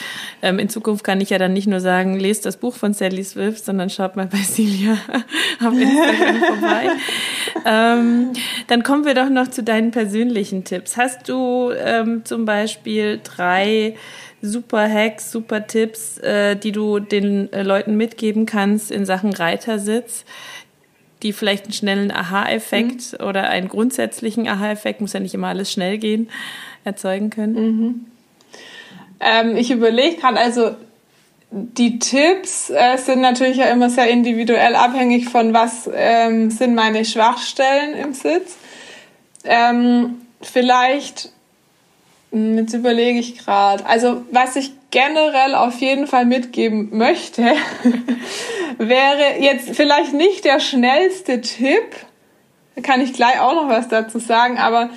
Ähm, in Zukunft kann ich ja dann nicht nur sagen, lest das Buch von Sally Swift, sondern schaut mal bei Celia auf Instagram vorbei. Ähm, dann kommen wir doch noch zu deinen persönlichen Tipps. Hast du ähm, zum Beispiel drei super Hacks, super Tipps, äh, die du den äh, Leuten mitgeben kannst in Sachen Reitersitz, die vielleicht einen schnellen Aha-Effekt mhm. oder einen grundsätzlichen Aha-Effekt, muss ja nicht immer alles schnell gehen, erzeugen können? Mhm. Ähm, ich überlege gerade, also die Tipps äh, sind natürlich ja immer sehr individuell abhängig von was ähm, sind meine Schwachstellen im Sitz. Ähm, vielleicht jetzt überlege ich gerade. Also was ich generell auf jeden Fall mitgeben möchte, wäre jetzt vielleicht nicht der schnellste Tipp. Da kann ich gleich auch noch was dazu sagen, aber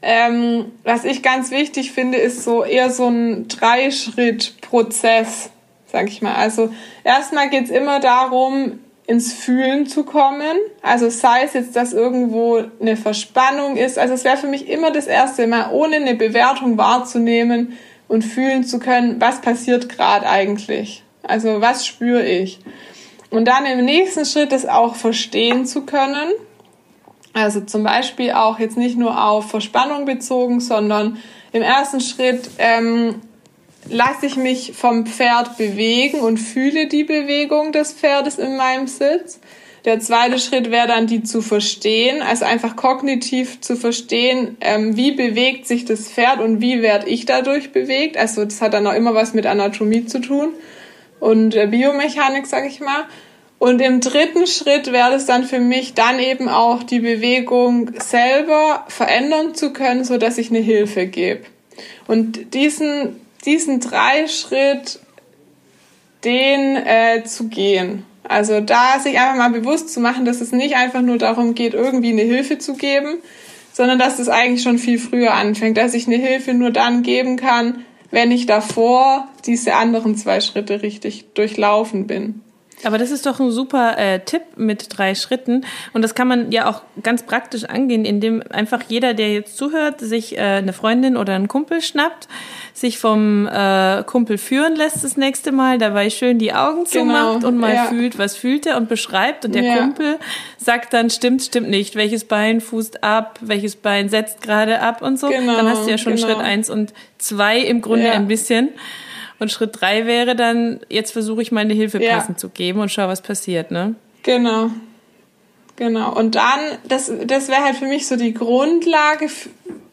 ähm, was ich ganz wichtig finde, ist so eher so ein Dreischritt-Prozess, sag ich mal. Also erstmal geht's immer darum, ins Fühlen zu kommen. Also sei es jetzt, dass irgendwo eine Verspannung ist. Also es wäre für mich immer das erste Mal, ohne eine Bewertung wahrzunehmen und fühlen zu können, was passiert gerade eigentlich. Also was spüre ich. Und dann im nächsten Schritt das auch verstehen zu können. Also zum Beispiel auch jetzt nicht nur auf Verspannung bezogen, sondern im ersten Schritt ähm, lasse ich mich vom Pferd bewegen und fühle die Bewegung des Pferdes in meinem Sitz. Der zweite Schritt wäre dann, die zu verstehen, also einfach kognitiv zu verstehen, ähm, wie bewegt sich das Pferd und wie werde ich dadurch bewegt. Also das hat dann auch immer was mit Anatomie zu tun und äh, Biomechanik, sage ich mal. Und im dritten Schritt wäre es dann für mich, dann eben auch die Bewegung selber verändern zu können, so dass ich eine Hilfe gebe. Und diesen diesen Dreischritt, den äh, zu gehen. Also da sich einfach mal bewusst zu machen, dass es nicht einfach nur darum geht, irgendwie eine Hilfe zu geben, sondern dass es eigentlich schon viel früher anfängt, dass ich eine Hilfe nur dann geben kann, wenn ich davor diese anderen zwei Schritte richtig durchlaufen bin. Aber das ist doch ein super äh, Tipp mit drei Schritten. Und das kann man ja auch ganz praktisch angehen, indem einfach jeder, der jetzt zuhört, sich äh, eine Freundin oder einen Kumpel schnappt, sich vom äh, Kumpel führen lässt das nächste Mal, dabei schön die Augen genau. zumacht und mal ja. fühlt, was fühlt er und beschreibt. Und der ja. Kumpel sagt dann, stimmt, stimmt nicht. Welches Bein fußt ab, welches Bein setzt gerade ab und so. Genau, dann hast du ja schon genau. Schritt eins und zwei im Grunde ja. ein bisschen. Und Schritt drei wäre dann, jetzt versuche ich meine Hilfe ja. passend zu geben und schau, was passiert, ne? Genau. Genau. Und dann, das, das wäre halt für mich so die Grundlage,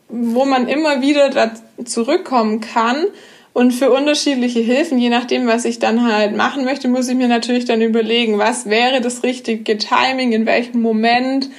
wo man immer wieder da zurückkommen kann. Und für unterschiedliche Hilfen, je nachdem, was ich dann halt machen möchte, muss ich mir natürlich dann überlegen, was wäre das richtige Timing, in welchem Moment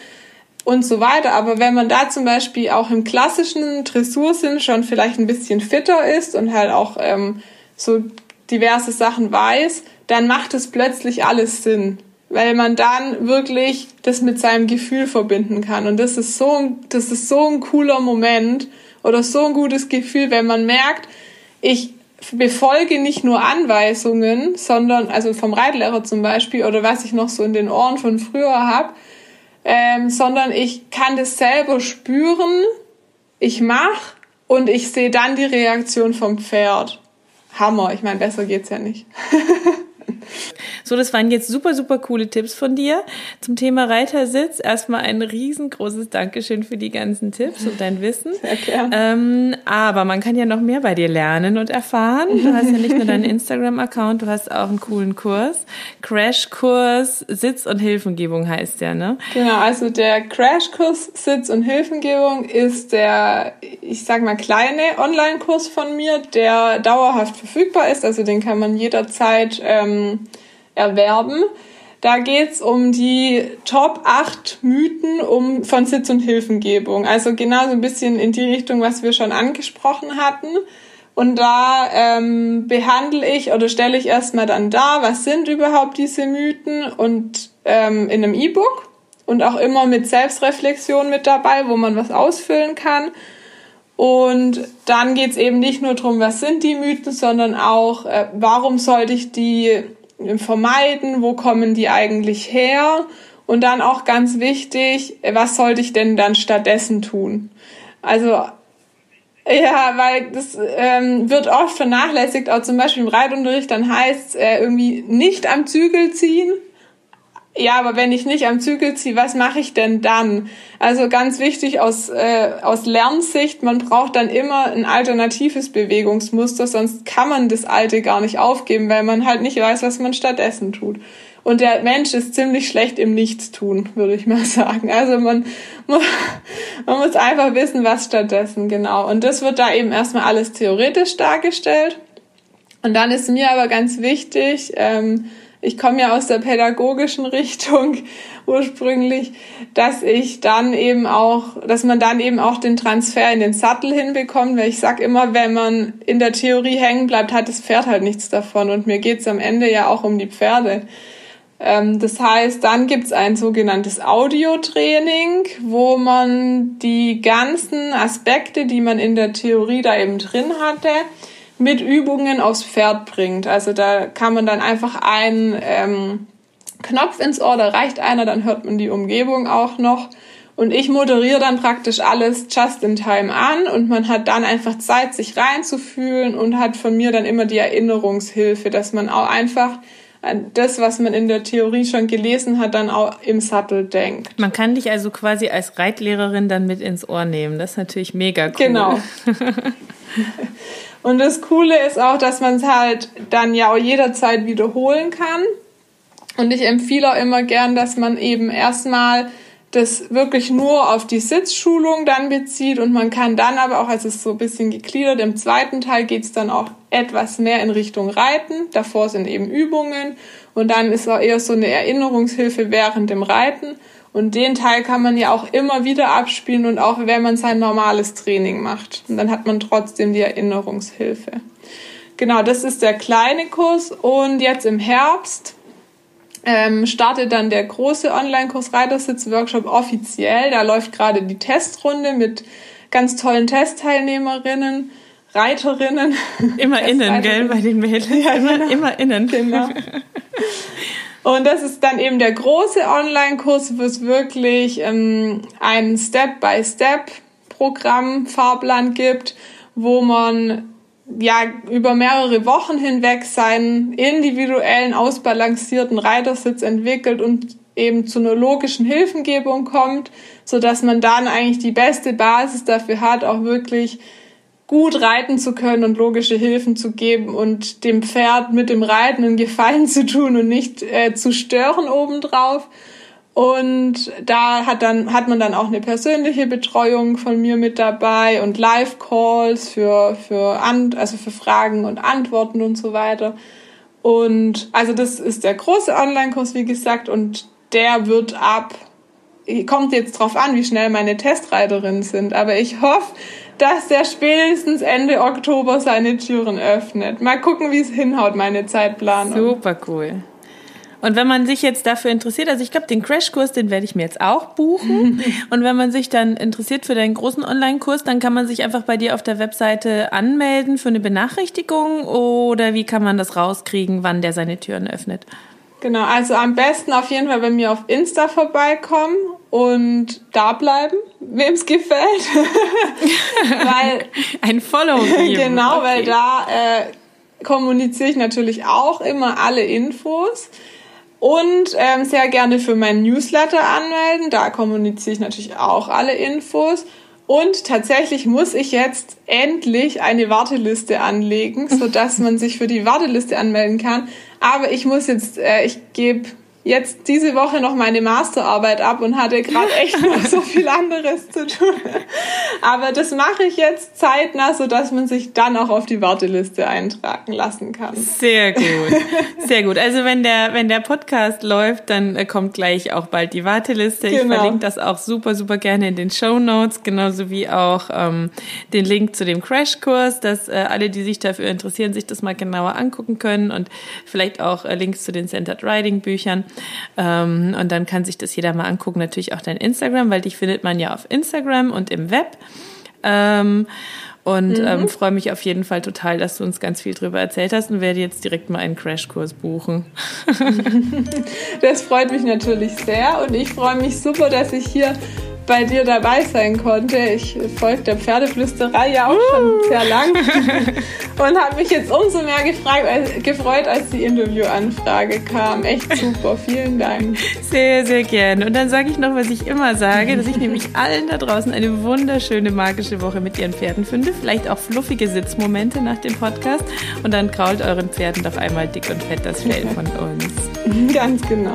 und so weiter. Aber wenn man da zum Beispiel auch im klassischen Dressursinn schon vielleicht ein bisschen fitter ist und halt auch ähm, so diverse Sachen weiß, dann macht es plötzlich alles Sinn, weil man dann wirklich das mit seinem Gefühl verbinden kann und das ist so das ist so ein cooler Moment oder so ein gutes Gefühl, wenn man merkt, ich befolge nicht nur Anweisungen, sondern also vom Reitlehrer zum Beispiel oder was ich noch so in den Ohren von früher habe, ähm, sondern ich kann das selber spüren, ich mache und ich sehe dann die Reaktion vom Pferd. Hammer. Ich meine, besser geht's ja nicht. So, das waren jetzt super, super coole Tipps von dir zum Thema Reitersitz. Erstmal ein riesengroßes Dankeschön für die ganzen Tipps und dein Wissen. Sehr gerne. Ähm, aber man kann ja noch mehr bei dir lernen und erfahren. Du hast ja nicht nur deinen Instagram-Account, du hast auch einen coolen Kurs. Crashkurs Sitz- und Hilfengebung heißt der, ne? Genau, also der Crashkurs Sitz- und Hilfengebung ist der, ich sag mal, kleine Online-Kurs von mir, der dauerhaft verfügbar ist. Also den kann man jederzeit ähm, erwerben. Da geht's um die Top 8 Mythen um, von Sitz- und Hilfengebung. Also genau so ein bisschen in die Richtung, was wir schon angesprochen hatten. Und da ähm, behandle ich oder stelle ich erstmal dann dar, was sind überhaupt diese Mythen und ähm, in einem E-Book und auch immer mit Selbstreflexion mit dabei, wo man was ausfüllen kann. Und dann geht's eben nicht nur darum, was sind die Mythen, sondern auch, äh, warum sollte ich die vermeiden, wo kommen die eigentlich her und dann auch ganz wichtig, was sollte ich denn dann stattdessen tun? Also ja, weil das ähm, wird oft vernachlässigt, auch zum Beispiel im Reitunterricht, dann heißt es äh, irgendwie nicht am Zügel ziehen. Ja, aber wenn ich nicht am Zügel ziehe, was mache ich denn dann? Also ganz wichtig aus, äh, aus Lernsicht, man braucht dann immer ein alternatives Bewegungsmuster, sonst kann man das alte gar nicht aufgeben, weil man halt nicht weiß, was man stattdessen tut. Und der Mensch ist ziemlich schlecht im Nichtstun, würde ich mal sagen. Also man, man muss einfach wissen, was stattdessen genau. Und das wird da eben erstmal alles theoretisch dargestellt. Und dann ist mir aber ganz wichtig, ähm, ich komme ja aus der pädagogischen Richtung ursprünglich, dass ich dann eben auch, dass man dann eben auch den Transfer in den Sattel hinbekommt, weil ich sag immer, wenn man in der Theorie hängen bleibt, hat das Pferd halt nichts davon. Und mir geht's am Ende ja auch um die Pferde. Ähm, das heißt, dann gibt's ein sogenanntes Audiotraining, wo man die ganzen Aspekte, die man in der Theorie da eben drin hatte, mit Übungen aufs Pferd bringt. Also da kann man dann einfach einen ähm, Knopf ins Ohr, da reicht einer, dann hört man die Umgebung auch noch. Und ich moderiere dann praktisch alles just in time an und man hat dann einfach Zeit, sich reinzufühlen und hat von mir dann immer die Erinnerungshilfe, dass man auch einfach an das, was man in der Theorie schon gelesen hat, dann auch im Sattel denkt. Man kann dich also quasi als Reitlehrerin dann mit ins Ohr nehmen. Das ist natürlich mega cool. Genau. Und das Coole ist auch, dass man es halt dann ja auch jederzeit wiederholen kann. Und ich empfehle auch immer gern, dass man eben erstmal das wirklich nur auf die Sitzschulung dann bezieht und man kann dann aber auch, als es so ein bisschen gegliedert, im zweiten Teil geht's dann auch etwas mehr in Richtung Reiten. Davor sind eben Übungen und dann ist auch eher so eine Erinnerungshilfe während dem Reiten. Und den Teil kann man ja auch immer wieder abspielen und auch wenn man sein normales Training macht. Und dann hat man trotzdem die Erinnerungshilfe. Genau, das ist der kleine Kurs. Und jetzt im Herbst ähm, startet dann der große Online-Kurs Reitersitz-Workshop offiziell. Da läuft gerade die Testrunde mit ganz tollen Testteilnehmerinnen. Reiterinnen. Immer innen, gell, bei den Mädels. Ja, immer, genau. immer innen. Genau. Und das ist dann eben der große Online-Kurs, wo es wirklich ähm, ein Step-by-Step-Programm, Fahrplan gibt, wo man ja über mehrere Wochen hinweg seinen individuellen, ausbalancierten Reitersitz entwickelt und eben zu einer logischen Hilfengebung kommt, so dass man dann eigentlich die beste Basis dafür hat, auch wirklich gut reiten zu können und logische Hilfen zu geben und dem Pferd mit dem Reiten einen Gefallen zu tun und nicht äh, zu stören obendrauf. Und da hat dann hat man dann auch eine persönliche Betreuung von mir mit dabei und Live-Calls für für also für Fragen und Antworten und so weiter. Und also das ist der große Online-Kurs, wie gesagt, und der wird ab kommt jetzt drauf an, wie schnell meine Testreiterinnen sind, aber ich hoffe, dass der spätestens Ende Oktober seine Türen öffnet. Mal gucken, wie es hinhaut, meine Zeitplanung. Super cool. Und wenn man sich jetzt dafür interessiert, also ich glaube, den Crashkurs, den werde ich mir jetzt auch buchen. Und wenn man sich dann interessiert für deinen großen Online-Kurs, dann kann man sich einfach bei dir auf der Webseite anmelden für eine Benachrichtigung oder wie kann man das rauskriegen, wann der seine Türen öffnet? Genau, also am besten auf jeden Fall bei mir auf Insta vorbeikommen und da bleiben, wem es gefällt. weil ein Follow. genau, okay. weil da äh, kommuniziere ich natürlich auch immer alle Infos. Und ähm, sehr gerne für meinen Newsletter anmelden. Da kommuniziere ich natürlich auch alle Infos. Und tatsächlich muss ich jetzt endlich eine Warteliste anlegen, so dass man sich für die Warteliste anmelden kann. Aber ich muss jetzt, äh, ich gebe jetzt diese Woche noch meine Masterarbeit ab und hatte gerade echt noch so viel anderes zu tun. Aber das mache ich jetzt zeitnah, so dass man sich dann auch auf die Warteliste eintragen lassen kann. Sehr gut, sehr gut. Also wenn der wenn der Podcast läuft, dann äh, kommt gleich auch bald die Warteliste. Genau. Ich verlinke das auch super super gerne in den Show Notes, genauso wie auch ähm, den Link zu dem Crashkurs, dass äh, alle, die sich dafür interessieren, sich das mal genauer angucken können und vielleicht auch äh, Links zu den Centered Writing Büchern. Ähm, und dann kann sich das jeder mal angucken. Natürlich auch dein Instagram, weil dich findet man ja auf Instagram und im Web. Ähm, und mhm. ähm, freue mich auf jeden Fall total, dass du uns ganz viel darüber erzählt hast und werde jetzt direkt mal einen Crashkurs buchen. das freut mich natürlich sehr und ich freue mich super, dass ich hier bei dir dabei sein konnte. Ich folge der Pferdeflüsterei ja auch schon sehr lang und habe mich jetzt umso mehr gefragt, äh, gefreut, als die Interviewanfrage kam. Echt super, vielen Dank. Sehr, sehr gerne. Und dann sage ich noch, was ich immer sage, dass ich nämlich allen da draußen eine wunderschöne magische Woche mit ihren Pferden finde. Vielleicht auch fluffige Sitzmomente nach dem Podcast. Und dann krault euren Pferden doch einmal dick und fett das Fell von uns. Ganz genau.